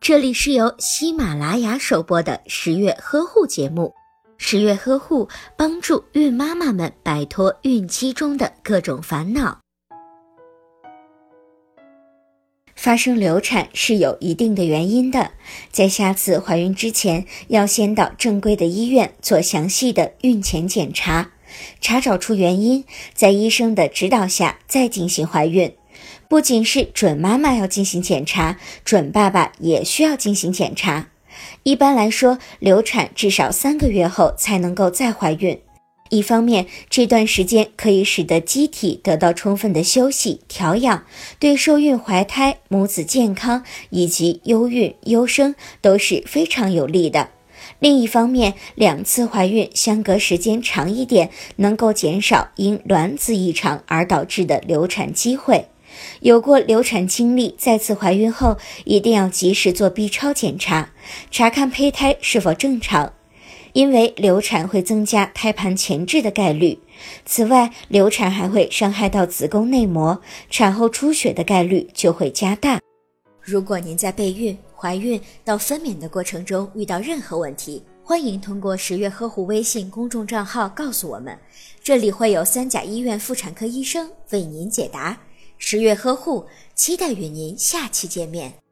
这里是由喜马拉雅首播的十月呵护节目。十月呵护帮助孕妈妈们摆脱孕期中的各种烦恼。发生流产是有一定的原因的，在下次怀孕之前，要先到正规的医院做详细的孕前检查，查找出原因，在医生的指导下再进行怀孕。不仅是准妈妈要进行检查，准爸爸也需要进行检查。一般来说，流产至少三个月后才能够再怀孕。一方面，这段时间可以使得机体得到充分的休息调养，对受孕怀胎、母子健康以及优孕优生都是非常有利的。另一方面，两次怀孕相隔时间长一点，能够减少因卵子异常而导致的流产机会。有过流产经历，再次怀孕后一定要及时做 B 超检查，查看胚胎是否正常，因为流产会增加胎盘前置的概率。此外，流产还会伤害到子宫内膜，产后出血的概率就会加大。如果您在备孕、怀孕到分娩的过程中遇到任何问题，欢迎通过十月呵护微信公众账号告诉我们，这里会有三甲医院妇产科医生为您解答。十月呵护，期待与您下期见面。